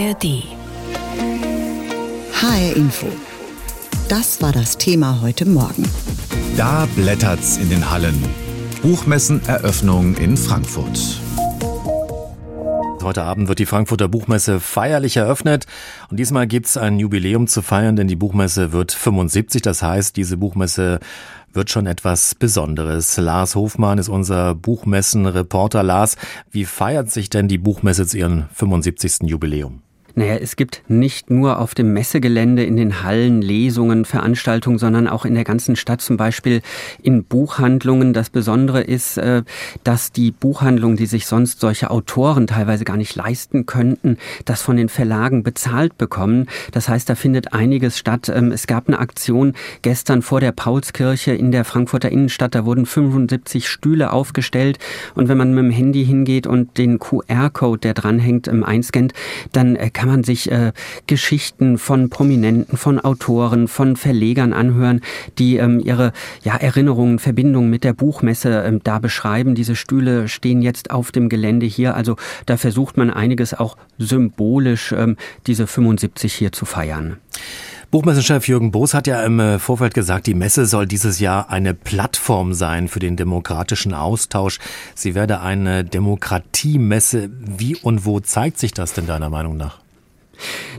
ARD. HR Info. Das war das Thema heute Morgen. Da blättert's in den Hallen. Buchmesseneröffnung in Frankfurt. Heute Abend wird die Frankfurter Buchmesse feierlich eröffnet und diesmal gibt's ein Jubiläum zu feiern, denn die Buchmesse wird 75. Das heißt, diese Buchmesse wird schon etwas Besonderes. Lars Hofmann ist unser Buchmessenreporter. Lars, wie feiert sich denn die Buchmesse zu ihrem 75. Jubiläum? Naja, es gibt nicht nur auf dem Messegelände, in den Hallen, Lesungen, Veranstaltungen, sondern auch in der ganzen Stadt, zum Beispiel in Buchhandlungen. Das Besondere ist, äh, dass die Buchhandlungen, die sich sonst solche Autoren teilweise gar nicht leisten könnten, das von den Verlagen bezahlt bekommen. Das heißt, da findet einiges statt. Ähm, es gab eine Aktion gestern vor der Paulskirche in der Frankfurter Innenstadt. Da wurden 75 Stühle aufgestellt. Und wenn man mit dem Handy hingeht und den QR-Code, der dranhängt, ähm, einscannt, dann äh, kann man sich äh, Geschichten von Prominenten, von Autoren, von Verlegern anhören, die ähm, ihre ja, Erinnerungen, Verbindungen mit der Buchmesse ähm, da beschreiben. Diese Stühle stehen jetzt auf dem Gelände hier. Also da versucht man einiges auch symbolisch ähm, diese 75 hier zu feiern. Buchmessenchef Jürgen Boos hat ja im äh, Vorfeld gesagt, die Messe soll dieses Jahr eine Plattform sein für den demokratischen Austausch. Sie werde eine Demokratiemesse. Wie und wo zeigt sich das denn deiner Meinung nach?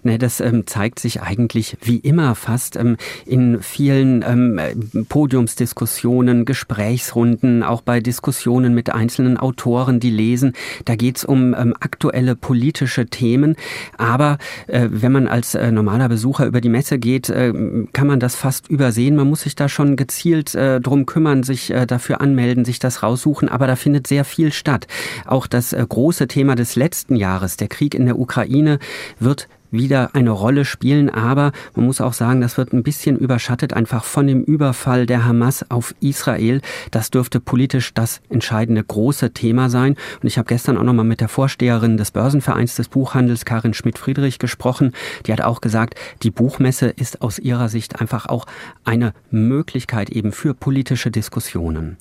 Ne, das ähm, zeigt sich eigentlich wie immer fast ähm, in vielen ähm, Podiumsdiskussionen, Gesprächsrunden, auch bei Diskussionen mit einzelnen Autoren, die lesen. Da geht's um ähm, aktuelle politische Themen. Aber äh, wenn man als äh, normaler Besucher über die Messe geht, äh, kann man das fast übersehen. Man muss sich da schon gezielt äh, drum kümmern, sich äh, dafür anmelden, sich das raussuchen. Aber da findet sehr viel statt. Auch das äh, große Thema des letzten Jahres, der Krieg in der Ukraine, wird wieder eine Rolle spielen. Aber man muss auch sagen, das wird ein bisschen überschattet einfach von dem Überfall der Hamas auf Israel. Das dürfte politisch das entscheidende große Thema sein. Und ich habe gestern auch nochmal mit der Vorsteherin des Börsenvereins des Buchhandels, Karin Schmidt-Friedrich, gesprochen. Die hat auch gesagt, die Buchmesse ist aus ihrer Sicht einfach auch eine Möglichkeit eben für politische Diskussionen.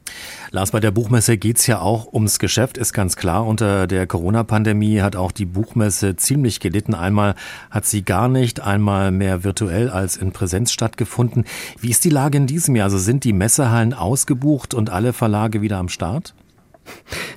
Lars, bei der Buchmesse geht's ja auch ums Geschäft, ist ganz klar. Unter der Corona-Pandemie hat auch die Buchmesse ziemlich gelitten. Einmal hat sie gar nicht einmal mehr virtuell als in Präsenz stattgefunden. Wie ist die Lage in diesem Jahr? Also sind die Messehallen ausgebucht und alle Verlage wieder am Start?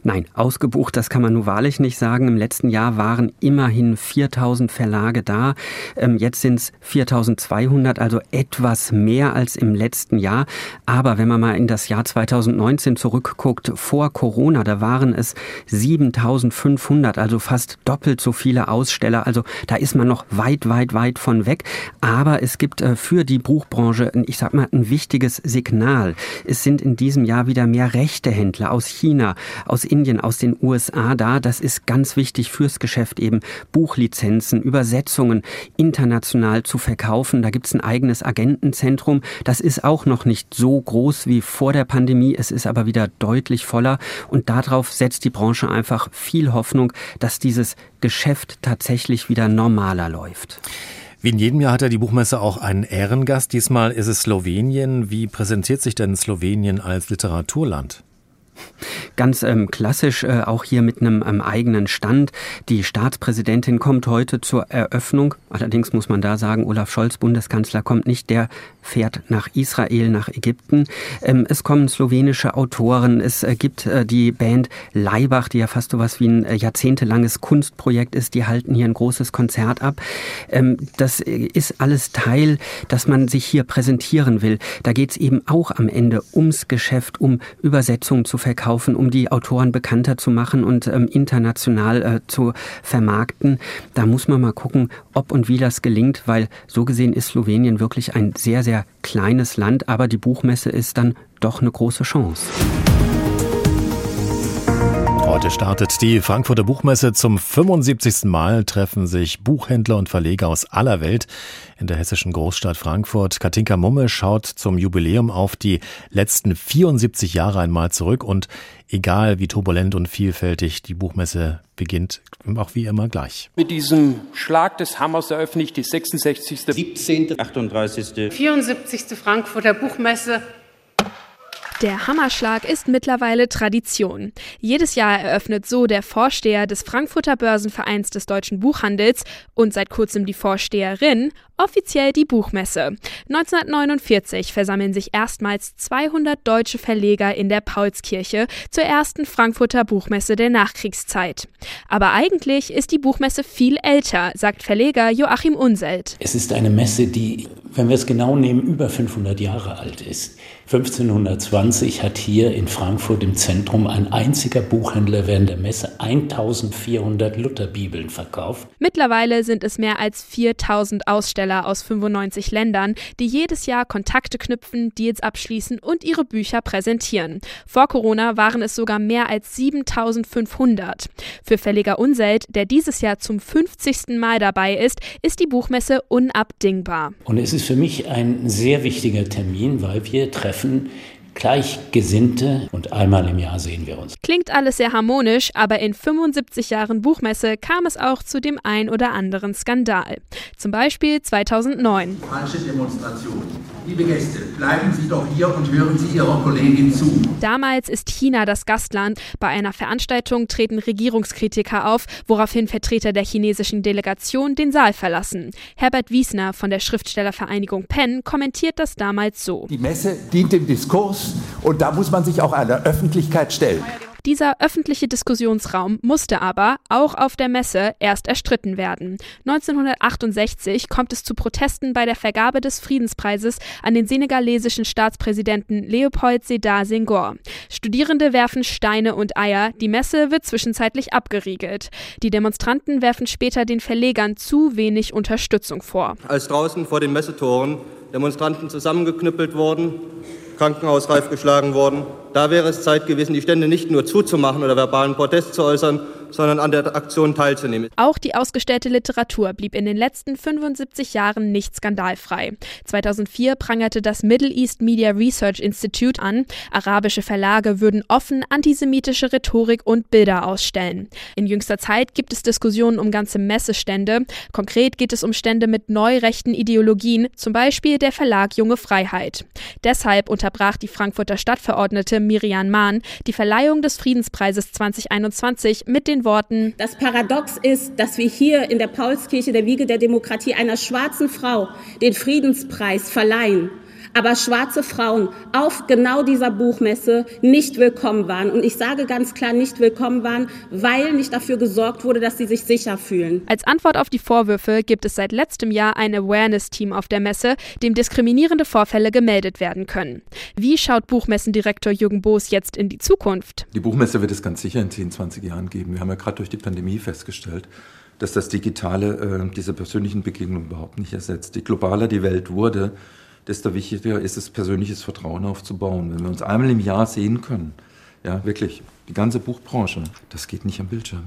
Nein, ausgebucht, das kann man nur wahrlich nicht sagen. Im letzten Jahr waren immerhin 4000 Verlage da. Ähm, jetzt sind es 4200, also etwas mehr als im letzten Jahr. Aber wenn man mal in das Jahr 2019 zurückguckt, vor Corona, da waren es 7500, also fast doppelt so viele Aussteller. Also da ist man noch weit, weit, weit von weg. Aber es gibt äh, für die Buchbranche, ich sag mal, ein wichtiges Signal. Es sind in diesem Jahr wieder mehr Rechtehändler aus China, aus Indien, aus den USA da. Das ist ganz wichtig fürs Geschäft eben, Buchlizenzen, Übersetzungen international zu verkaufen. Da gibt es ein eigenes Agentenzentrum. Das ist auch noch nicht so groß wie vor der Pandemie. Es ist aber wieder deutlich voller. Und darauf setzt die Branche einfach viel Hoffnung, dass dieses Geschäft tatsächlich wieder normaler läuft. Wie in jedem Jahr hat ja die Buchmesse auch einen Ehrengast. Diesmal ist es Slowenien. Wie präsentiert sich denn Slowenien als Literaturland? Ganz ähm, klassisch, äh, auch hier mit einem ähm, eigenen Stand. Die Staatspräsidentin kommt heute zur Eröffnung. Allerdings muss man da sagen, Olaf Scholz, Bundeskanzler, kommt nicht. Der fährt nach Israel, nach Ägypten. Ähm, es kommen slowenische Autoren. Es äh, gibt äh, die Band Leibach, die ja fast so was wie ein äh, jahrzehntelanges Kunstprojekt ist. Die halten hier ein großes Konzert ab. Ähm, das äh, ist alles Teil, dass man sich hier präsentieren will. Da geht es eben auch am Ende ums Geschäft, um Übersetzungen zu verkaufen, um die Autoren bekannter zu machen und ähm, international äh, zu vermarkten. Da muss man mal gucken, ob und wie das gelingt, weil so gesehen ist Slowenien wirklich ein sehr, sehr kleines Land, aber die Buchmesse ist dann doch eine große Chance. Heute startet die Frankfurter Buchmesse. Zum 75. Mal treffen sich Buchhändler und Verleger aus aller Welt in der hessischen Großstadt Frankfurt. Katinka Mumme schaut zum Jubiläum auf die letzten 74 Jahre einmal zurück und egal wie turbulent und vielfältig die Buchmesse beginnt, auch wie immer gleich. Mit diesem Schlag des Hammers eröffne ich die 66., 17., 38., 74. Frankfurter Buchmesse Der Hammerschlag ist mittlerweile Tradition. Jedes Jahr eröffnet so der Vorsteher des Frankfurter Börsenvereins des deutschen Buchhandels und seit kurzem die Vorsteherin offiziell die Buchmesse. 1949 versammeln sich erstmals 200 deutsche Verleger in der Paulskirche zur ersten Frankfurter Buchmesse der Nachkriegszeit. Aber eigentlich ist die Buchmesse viel älter, sagt Verleger Joachim Unselt. Es ist eine Messe, die, wenn wir es genau nehmen, über 500 Jahre alt ist. 1520 hat hier in Frankfurt im Zentrum ein einziger Buchhändler während der Messe 1400 Lutherbibeln verkauft. Mittlerweile sind es mehr als 4000 Aussteller aus 95 Ländern, die jedes Jahr Kontakte knüpfen, Deals abschließen und ihre Bücher präsentieren. Vor Corona waren es sogar mehr als 7500. Für Verleger Unselt, der dieses Jahr zum 50. Mal dabei ist, ist die Buchmesse unabdingbar. Und es ist für mich ein sehr wichtiger Termin, weil wir treffen treffen Gleichgesinnte und einmal im Jahr sehen wir uns. Klingt alles sehr harmonisch, aber in 75 Jahren Buchmesse kam es auch zu dem ein oder anderen Skandal. Zum Beispiel 2009. Falsche Demonstration. Liebe Gäste, bleiben Sie doch hier und hören Sie Ihrer Kollegin zu. Damals ist China das Gastland. Bei einer Veranstaltung treten Regierungskritiker auf, woraufhin Vertreter der chinesischen Delegation den Saal verlassen. Herbert Wiesner von der Schriftstellervereinigung Penn kommentiert das damals so. Die Messe dient dem Diskurs und da muss man sich auch einer Öffentlichkeit stellen. Dieser öffentliche Diskussionsraum musste aber, auch auf der Messe, erst erstritten werden. 1968 kommt es zu Protesten bei der Vergabe des Friedenspreises an den senegalesischen Staatspräsidenten Leopold Sedar Senghor. Studierende werfen Steine und Eier, die Messe wird zwischenzeitlich abgeriegelt. Die Demonstranten werfen später den Verlegern zu wenig Unterstützung vor. Als draußen vor den Messetoren Demonstranten zusammengeknüppelt wurden, krankenhausreif geschlagen worden. Da wäre es Zeit gewesen, die Stände nicht nur zuzumachen oder verbalen Protest zu äußern, sondern an der Aktion teilzunehmen. Auch die ausgestellte Literatur blieb in den letzten 75 Jahren nicht skandalfrei. 2004 prangerte das Middle East Media Research Institute an, arabische Verlage würden offen antisemitische Rhetorik und Bilder ausstellen. In jüngster Zeit gibt es Diskussionen um ganze Messestände. Konkret geht es um Stände mit neurechten Ideologien, zum Beispiel der Verlag Junge Freiheit. Deshalb unterbrach die Frankfurter Stadtverordnete Miriam Mahn die Verleihung des Friedenspreises 2021 mit den Worten. Das Paradox ist, dass wir hier in der Paulskirche der Wiege der Demokratie einer schwarzen Frau den Friedenspreis verleihen aber schwarze Frauen auf genau dieser Buchmesse nicht willkommen waren. Und ich sage ganz klar nicht willkommen waren, weil nicht dafür gesorgt wurde, dass sie sich sicher fühlen. Als Antwort auf die Vorwürfe gibt es seit letztem Jahr ein Awareness-Team auf der Messe, dem diskriminierende Vorfälle gemeldet werden können. Wie schaut Buchmessendirektor Jürgen Boos jetzt in die Zukunft? Die Buchmesse wird es ganz sicher in 10, 20 Jahren geben. Wir haben ja gerade durch die Pandemie festgestellt, dass das Digitale äh, diese persönlichen Begegnungen überhaupt nicht ersetzt. Je globaler die Welt wurde, desto wichtiger ist es, persönliches Vertrauen aufzubauen. Wenn wir uns einmal im Jahr sehen können, ja, wirklich, die ganze Buchbranche, das geht nicht am Bildschirm.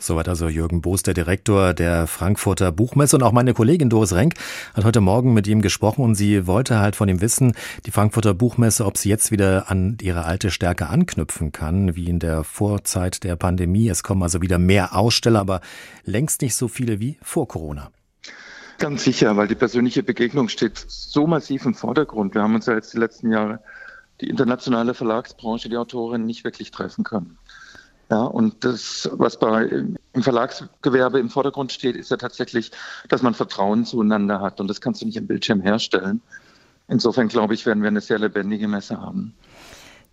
Soweit also Jürgen Boos, der Direktor der Frankfurter Buchmesse. Und auch meine Kollegin Doris Renk hat heute Morgen mit ihm gesprochen und sie wollte halt von ihm wissen, die Frankfurter Buchmesse, ob sie jetzt wieder an ihre alte Stärke anknüpfen kann, wie in der Vorzeit der Pandemie. Es kommen also wieder mehr Aussteller, aber längst nicht so viele wie vor Corona. Ganz sicher, weil die persönliche Begegnung steht so massiv im Vordergrund. Wir haben uns ja jetzt die letzten Jahre die internationale Verlagsbranche, die Autoren nicht wirklich treffen können. Ja, und das, was bei, im Verlagsgewerbe im Vordergrund steht, ist ja tatsächlich, dass man Vertrauen zueinander hat. Und das kannst du nicht am Bildschirm herstellen. Insofern glaube ich, werden wir eine sehr lebendige Messe haben.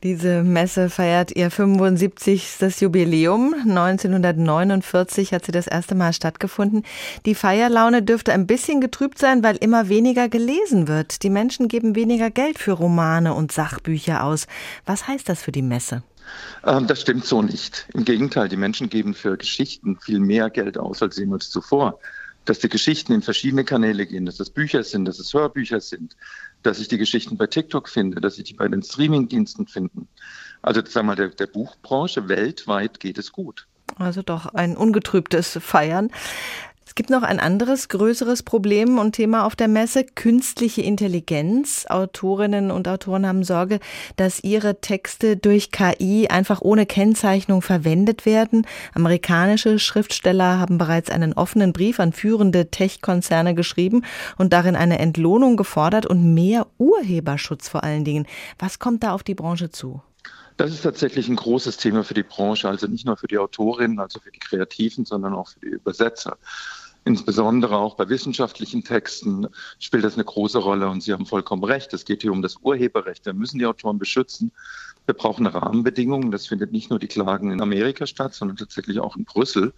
Diese Messe feiert ihr 75. Jubiläum. 1949 hat sie das erste Mal stattgefunden. Die Feierlaune dürfte ein bisschen getrübt sein, weil immer weniger gelesen wird. Die Menschen geben weniger Geld für Romane und Sachbücher aus. Was heißt das für die Messe? Ähm, das stimmt so nicht. Im Gegenteil, die Menschen geben für Geschichten viel mehr Geld aus als jemals zuvor dass die Geschichten in verschiedene Kanäle gehen, dass das Bücher sind, dass es Hörbücher sind, dass ich die Geschichten bei TikTok finde, dass ich die bei den Streamingdiensten finde. Also sag mal, der, der Buchbranche weltweit geht es gut. Also doch ein ungetrübtes Feiern. Es gibt noch ein anderes größeres Problem und Thema auf der Messe, künstliche Intelligenz. Autorinnen und Autoren haben Sorge, dass ihre Texte durch KI einfach ohne Kennzeichnung verwendet werden. Amerikanische Schriftsteller haben bereits einen offenen Brief an führende Tech-Konzerne geschrieben und darin eine Entlohnung gefordert und mehr Urheberschutz vor allen Dingen. Was kommt da auf die Branche zu? Das ist tatsächlich ein großes Thema für die Branche, also nicht nur für die Autorinnen, also für die Kreativen, sondern auch für die Übersetzer. Insbesondere auch bei wissenschaftlichen Texten spielt das eine große Rolle und Sie haben vollkommen recht. Es geht hier um das Urheberrecht. Wir müssen die Autoren beschützen. Wir brauchen Rahmenbedingungen. Das findet nicht nur die Klagen in Amerika statt, sondern tatsächlich auch in Brüssel.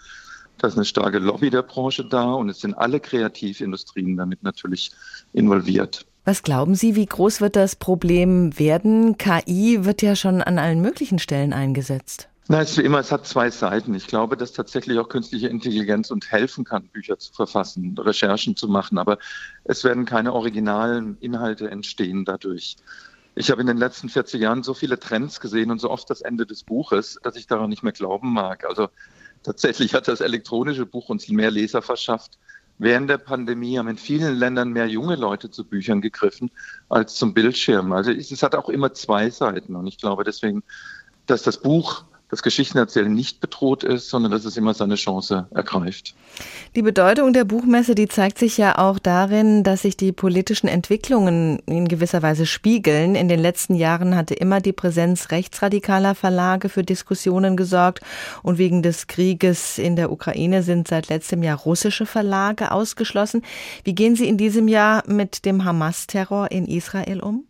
Da ist eine starke Lobby der Branche da und es sind alle Kreativindustrien damit natürlich involviert. Was glauben Sie, wie groß wird das Problem werden? KI wird ja schon an allen möglichen Stellen eingesetzt. Na, es immer, es hat zwei Seiten. Ich glaube, dass tatsächlich auch künstliche Intelligenz uns helfen kann, Bücher zu verfassen, Recherchen zu machen, aber es werden keine originalen Inhalte entstehen dadurch. Ich habe in den letzten 40 Jahren so viele Trends gesehen und so oft das Ende des Buches, dass ich daran nicht mehr glauben mag. Also tatsächlich hat das elektronische Buch uns mehr Leser verschafft Während der Pandemie haben in vielen Ländern mehr junge Leute zu Büchern gegriffen als zum Bildschirm. Also es hat auch immer zwei Seiten. Und ich glaube deswegen, dass das Buch das Geschichtenerzählen nicht bedroht ist, sondern dass es immer seine Chance ergreift. Die Bedeutung der Buchmesse, die zeigt sich ja auch darin, dass sich die politischen Entwicklungen in gewisser Weise spiegeln. In den letzten Jahren hatte immer die Präsenz rechtsradikaler Verlage für Diskussionen gesorgt und wegen des Krieges in der Ukraine sind seit letztem Jahr russische Verlage ausgeschlossen. Wie gehen Sie in diesem Jahr mit dem Hamas-Terror in Israel um?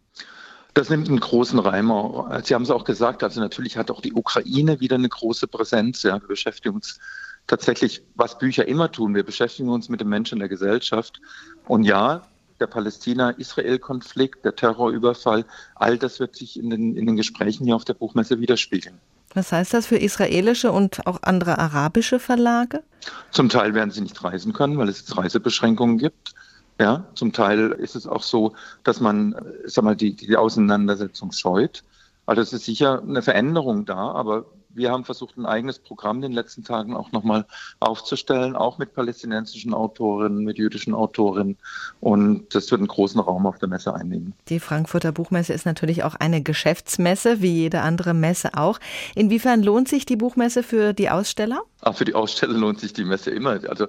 Das nimmt einen großen Reimer. Sie haben es auch gesagt, also natürlich hat auch die Ukraine wieder eine große Präsenz. Ja, wir beschäftigen uns tatsächlich, was Bücher immer tun. Wir beschäftigen uns mit den Menschen der Gesellschaft. Und ja, der Palästina-Israel-Konflikt, der Terrorüberfall, all das wird sich in den, in den Gesprächen hier auf der Buchmesse widerspiegeln. Was heißt das für israelische und auch andere arabische Verlage? Zum Teil werden sie nicht reisen können, weil es jetzt Reisebeschränkungen gibt. Ja, zum Teil ist es auch so, dass man, sag mal, die, die Auseinandersetzung scheut. Also es ist sicher eine Veränderung da, aber wir haben versucht, ein eigenes Programm in den letzten Tagen auch nochmal aufzustellen, auch mit palästinensischen Autorinnen, mit jüdischen Autorinnen. Und das wird einen großen Raum auf der Messe einnehmen. Die Frankfurter Buchmesse ist natürlich auch eine Geschäftsmesse, wie jede andere Messe auch. Inwiefern lohnt sich die Buchmesse für die Aussteller? Auch für die Aussteller lohnt sich die Messe immer. Also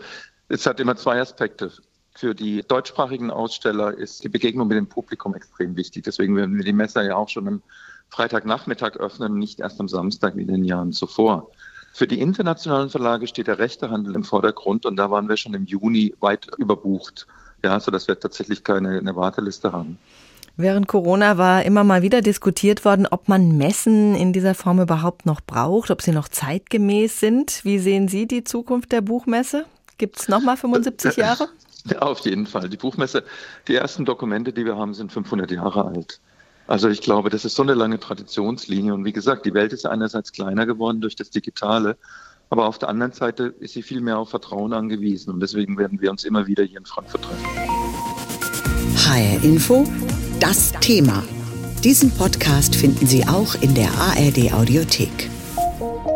es hat immer zwei Aspekte. Für die deutschsprachigen Aussteller ist die Begegnung mit dem Publikum extrem wichtig. Deswegen werden wir die Messe ja auch schon am Freitagnachmittag öffnen, nicht erst am Samstag wie in den Jahren zuvor. Für die internationalen Verlage steht der Rechtehandel im Vordergrund und da waren wir schon im Juni weit überbucht. Ja, sodass wir tatsächlich keine eine Warteliste haben. Während Corona war immer mal wieder diskutiert worden, ob man Messen in dieser Form überhaupt noch braucht, ob sie noch zeitgemäß sind. Wie sehen Sie die Zukunft der Buchmesse? Gibt es nochmal 75 Jahre? Auf jeden Fall. Die Buchmesse, die ersten Dokumente, die wir haben, sind 500 Jahre alt. Also ich glaube, das ist so eine lange Traditionslinie. Und wie gesagt, die Welt ist einerseits kleiner geworden durch das Digitale, aber auf der anderen Seite ist sie viel mehr auf Vertrauen angewiesen. Und deswegen werden wir uns immer wieder hier in Frankfurt treffen. HR Info, das Thema. Diesen Podcast finden Sie auch in der ARD Audiothek.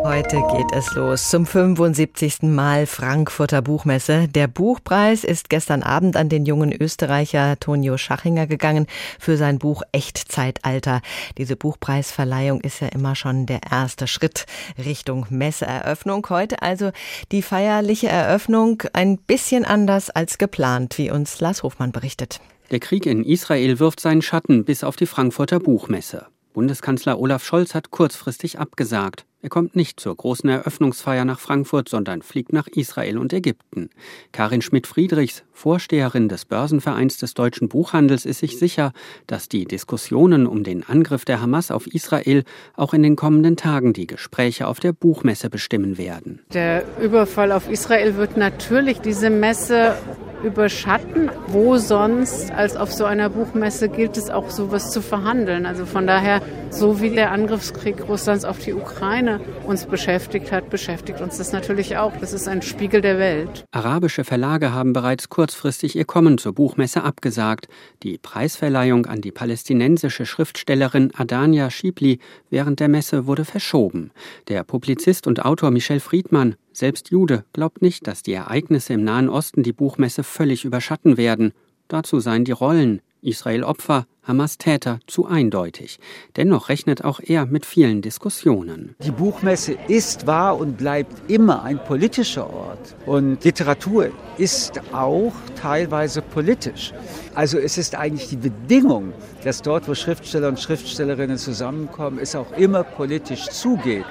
Heute geht es los zum 75. Mal Frankfurter Buchmesse. Der Buchpreis ist gestern Abend an den jungen Österreicher Tonio Schachinger gegangen für sein Buch Echtzeitalter. Diese Buchpreisverleihung ist ja immer schon der erste Schritt Richtung Messeeröffnung. Heute also die feierliche Eröffnung ein bisschen anders als geplant, wie uns Lars Hofmann berichtet. Der Krieg in Israel wirft seinen Schatten bis auf die Frankfurter Buchmesse. Bundeskanzler Olaf Scholz hat kurzfristig abgesagt. Er kommt nicht zur großen Eröffnungsfeier nach Frankfurt, sondern fliegt nach Israel und Ägypten. Karin Schmidt-Friedrichs, Vorsteherin des Börsenvereins des deutschen Buchhandels, ist sich sicher, dass die Diskussionen um den Angriff der Hamas auf Israel auch in den kommenden Tagen die Gespräche auf der Buchmesse bestimmen werden. Der Überfall auf Israel wird natürlich diese Messe überschatten. Wo sonst als auf so einer Buchmesse gilt es auch sowas zu verhandeln. Also von daher, so wie der Angriffskrieg Russlands auf die Ukraine uns beschäftigt hat, beschäftigt uns das natürlich auch. Das ist ein Spiegel der Welt. Arabische Verlage haben bereits kurzfristig ihr Kommen zur Buchmesse abgesagt. Die Preisverleihung an die palästinensische Schriftstellerin Adania Schibli während der Messe wurde verschoben. Der Publizist und Autor Michel Friedmann Selbst Jude glaubt nicht, dass die Ereignisse im Nahen Osten die Buchmesse völlig überschatten werden. Dazu seien die Rollen Israel Opfer, Hamas Täter zu eindeutig. Dennoch rechnet auch er mit vielen Diskussionen. Die Buchmesse ist, war und bleibt immer ein politischer Ort. Und Literatur ist auch teilweise politisch. Also es ist eigentlich die Bedingung, dass dort, wo Schriftsteller und Schriftstellerinnen zusammenkommen, es auch immer politisch zugeht.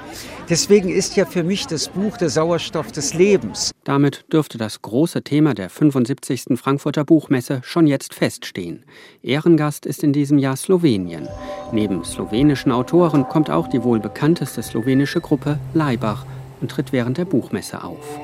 Deswegen ist ja für mich das Buch der Sauerstoff des Lebens. Damit dürfte das große Thema der 75. Frankfurter Buchmesse schon jetzt feststehen. Ehrengast ist in diesem Jahr Slowenien. Neben slowenischen Autoren kommt auch die wohl bekannteste slowenische Gruppe Leibach und tritt während der Buchmesse auf.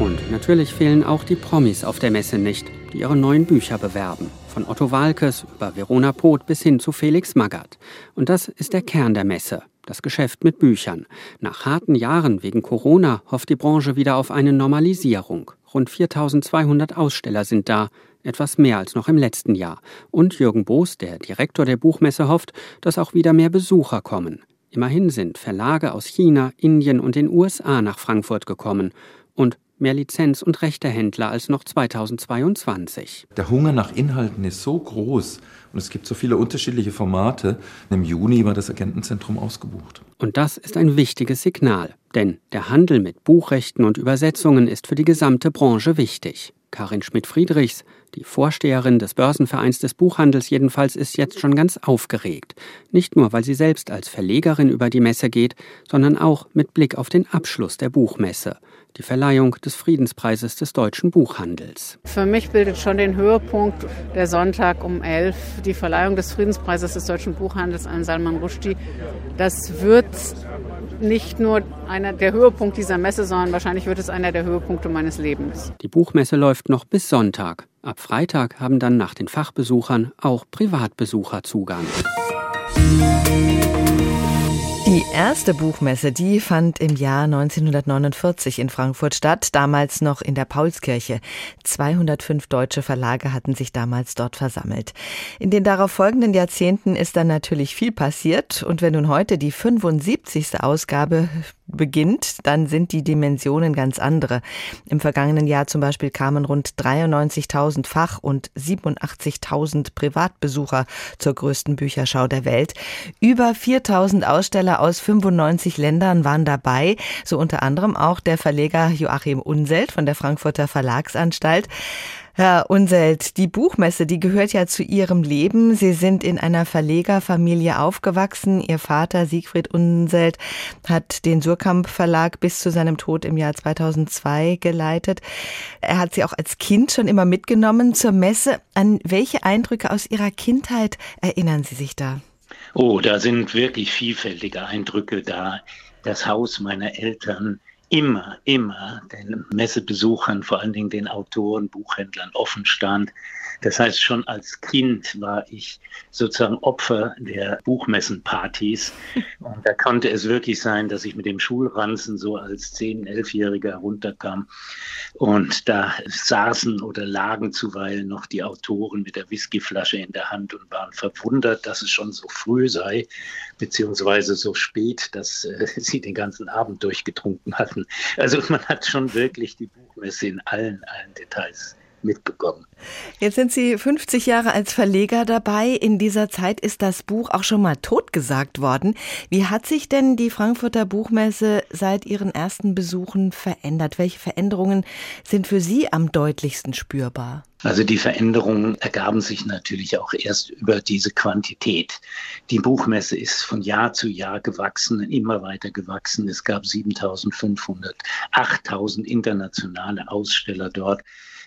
Und natürlich fehlen auch die Promis auf der Messe nicht, die ihre neuen Bücher bewerben. Von Otto Walkes über Verona Poth bis hin zu Felix Magath. Und das ist der Kern der Messe das Geschäft mit Büchern. Nach harten Jahren wegen Corona hofft die Branche wieder auf eine Normalisierung. Rund 4200 Aussteller sind da, etwas mehr als noch im letzten Jahr. Und Jürgen Boos, der Direktor der Buchmesse, hofft, dass auch wieder mehr Besucher kommen. Immerhin sind Verlage aus China, Indien und den USA nach Frankfurt gekommen. Und mehr Lizenz- und Rechtehändler als noch 2022. Der Hunger nach Inhalten ist so groß und es gibt so viele unterschiedliche Formate. Im Juni war das Agentenzentrum ausgebucht. Und das ist ein wichtiges Signal, denn der Handel mit Buchrechten und Übersetzungen ist für die gesamte Branche wichtig. Karin Schmidt-Friedrichs, die Vorsteherin des Börsenvereins des Buchhandels jedenfalls, ist jetzt schon ganz aufgeregt. Nicht nur, weil sie selbst als Verlegerin über die Messe geht, sondern auch mit Blick auf den Abschluss der Buchmesse die Verleihung des Friedenspreises des deutschen Buchhandels. Für mich bildet schon den Höhepunkt der Sonntag um 11, die Verleihung des Friedenspreises des deutschen Buchhandels an Salman Rushdie. Das wird nicht nur einer der Höhepunkte dieser Messe, sondern wahrscheinlich wird es einer der Höhepunkte meines Lebens. Die Buchmesse läuft noch bis Sonntag. Ab Freitag haben dann nach den Fachbesuchern auch Privatbesucher Zugang. Die erste Buchmesse, die fand im Jahr 1949 in Frankfurt statt, damals noch in der Paulskirche. 205 deutsche Verlage hatten sich damals dort versammelt. In den darauf folgenden Jahrzehnten ist dann natürlich viel passiert und wenn nun heute die 75. Ausgabe beginnt, dann sind die Dimensionen ganz andere. Im vergangenen Jahr zum Beispiel kamen rund 93.000 Fach- und 87.000 Privatbesucher zur größten Bücherschau der Welt. Über 4.000 Aussteller aus 95 Ländern waren dabei, so unter anderem auch der Verleger Joachim Unselt von der Frankfurter Verlagsanstalt. Herr Unselt, die Buchmesse, die gehört ja zu Ihrem Leben. Sie sind in einer Verlegerfamilie aufgewachsen. Ihr Vater Siegfried Unselt hat den Surkamp Verlag bis zu seinem Tod im Jahr 2002 geleitet. Er hat Sie auch als Kind schon immer mitgenommen zur Messe. An welche Eindrücke aus Ihrer Kindheit erinnern Sie sich da? Oh, da sind wirklich vielfältige Eindrücke da. Das Haus meiner Eltern, immer, immer den Messebesuchern, vor allen Dingen den Autoren, Buchhändlern offen stand. Das heißt, schon als Kind war ich sozusagen Opfer der Buchmessenpartys. Und da konnte es wirklich sein, dass ich mit dem Schulranzen so als 10-, 11-Jähriger runterkam. Und da saßen oder lagen zuweilen noch die Autoren mit der Whiskyflasche in der Hand und waren verwundert, dass es schon so früh sei, beziehungsweise so spät, dass äh, sie den ganzen Abend durchgetrunken hatten. Also man hat schon wirklich die Buchmesse in allen, allen Details mitbekommen. Jetzt sind Sie 50 Jahre als Verleger dabei. In dieser Zeit ist das Buch auch schon mal totgesagt worden. Wie hat sich denn die Frankfurter Buchmesse seit Ihren ersten Besuchen verändert? Welche Veränderungen sind für Sie am deutlichsten spürbar? Also die Veränderungen ergaben sich natürlich auch erst über diese Quantität. Die Buchmesse ist von Jahr zu Jahr gewachsen, immer weiter gewachsen. Es gab 7500, 8000 internationale Aussteller dort.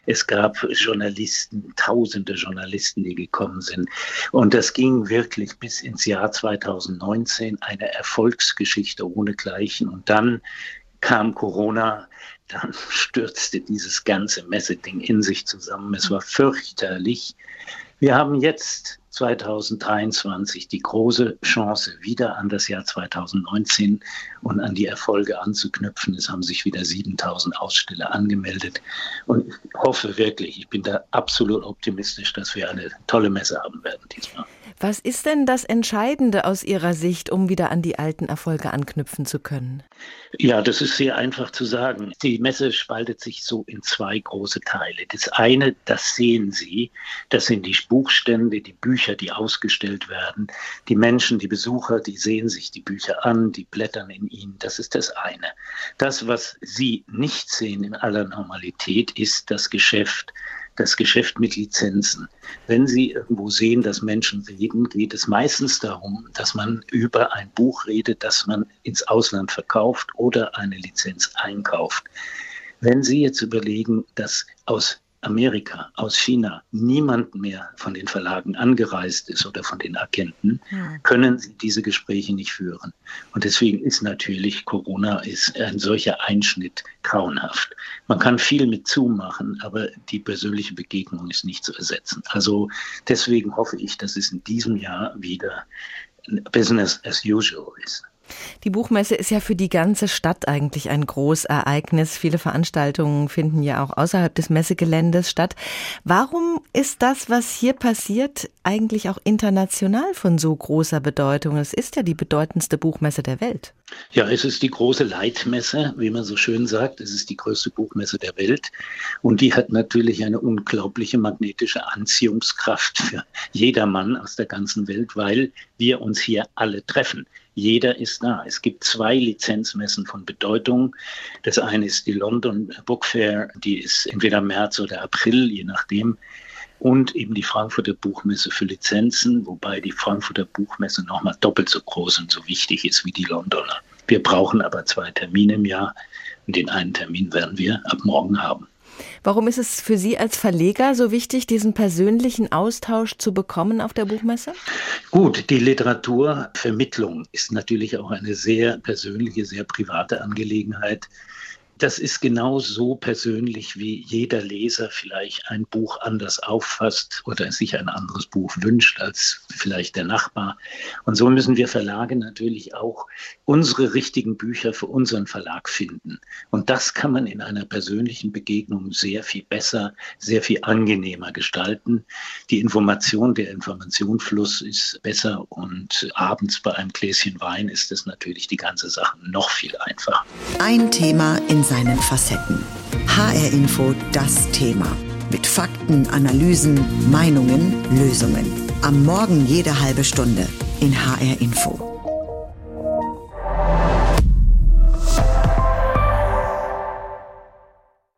Es gab Journalisten, tausende Journalisten, die gekommen sind. Und das ging wirklich bis ins Jahr 2019, eine Erfolgsgeschichte ohnegleichen. Und dann kam Corona, dann stürzte dieses ganze Messeding in sich zusammen. Es war fürchterlich. Wir haben jetzt 2023 die große Chance, wieder an das Jahr 2019 und an die Erfolge anzuknüpfen. Es haben sich wieder 7000 Aussteller angemeldet. Und ich hoffe wirklich, ich bin da absolut optimistisch, dass wir eine tolle Messe haben werden diesmal. Was ist denn das Entscheidende aus Ihrer Sicht, um wieder an die alten Erfolge anknüpfen zu können? Ja, das ist sehr einfach zu sagen. Die Messe spaltet sich so in zwei große Teile. Das eine, das sehen Sie, das sind die Buchstände, die Bücher, die ausgestellt werden. Die Menschen, die Besucher, die sehen sich die Bücher an, die blättern in ihnen. Das ist das eine. Das, was Sie nicht sehen in aller Normalität, ist das Geschäft das Geschäft mit Lizenzen. Wenn Sie irgendwo sehen, dass Menschen reden, geht es meistens darum, dass man über ein Buch redet, das man ins Ausland verkauft oder eine Lizenz einkauft. Wenn Sie jetzt überlegen, dass aus Amerika, aus China niemand mehr von den Verlagen angereist ist oder von den Agenten, können sie diese Gespräche nicht führen. Und deswegen ist natürlich Corona ist ein solcher Einschnitt grauenhaft. Man kann viel mit Zoom machen, aber die persönliche Begegnung ist nicht zu ersetzen. Also deswegen hoffe ich, dass es in diesem Jahr wieder Business as usual ist. Die Buchmesse ist ja für die ganze Stadt eigentlich ein Großereignis. Viele Veranstaltungen finden ja auch außerhalb des Messegeländes statt. Warum ist das, was hier passiert, eigentlich auch international von so großer Bedeutung? Es ist ja die bedeutendste Buchmesse der Welt. Ja, es ist die große Leitmesse, wie man so schön sagt. Es ist die größte Buchmesse der Welt. Und die hat natürlich eine unglaubliche magnetische Anziehungskraft für jedermann aus der ganzen Welt, weil wir uns hier alle treffen. Jeder ist da. Es gibt zwei Lizenzmessen von Bedeutung. Das eine ist die London Book Fair, die ist entweder März oder April, je nachdem. Und eben die Frankfurter Buchmesse für Lizenzen, wobei die Frankfurter Buchmesse nochmal doppelt so groß und so wichtig ist wie die Londoner. Wir brauchen aber zwei Termine im Jahr und den einen Termin werden wir ab morgen haben. Warum ist es für Sie als Verleger so wichtig, diesen persönlichen Austausch zu bekommen auf der Buchmesse? Gut, die Literaturvermittlung ist natürlich auch eine sehr persönliche, sehr private Angelegenheit das ist genau so persönlich, wie jeder Leser vielleicht ein Buch anders auffasst oder sich ein anderes Buch wünscht als vielleicht der Nachbar. Und so müssen wir Verlage natürlich auch unsere richtigen Bücher für unseren Verlag finden. Und das kann man in einer persönlichen Begegnung sehr viel besser, sehr viel angenehmer gestalten. Die Information, der Informationsfluss ist besser und abends bei einem Gläschen Wein ist es natürlich die ganze Sache noch viel einfacher. Ein Thema in seinen Facetten. HR Info das Thema. Mit Fakten, Analysen, Meinungen, Lösungen. Am Morgen jede halbe Stunde in HR Info.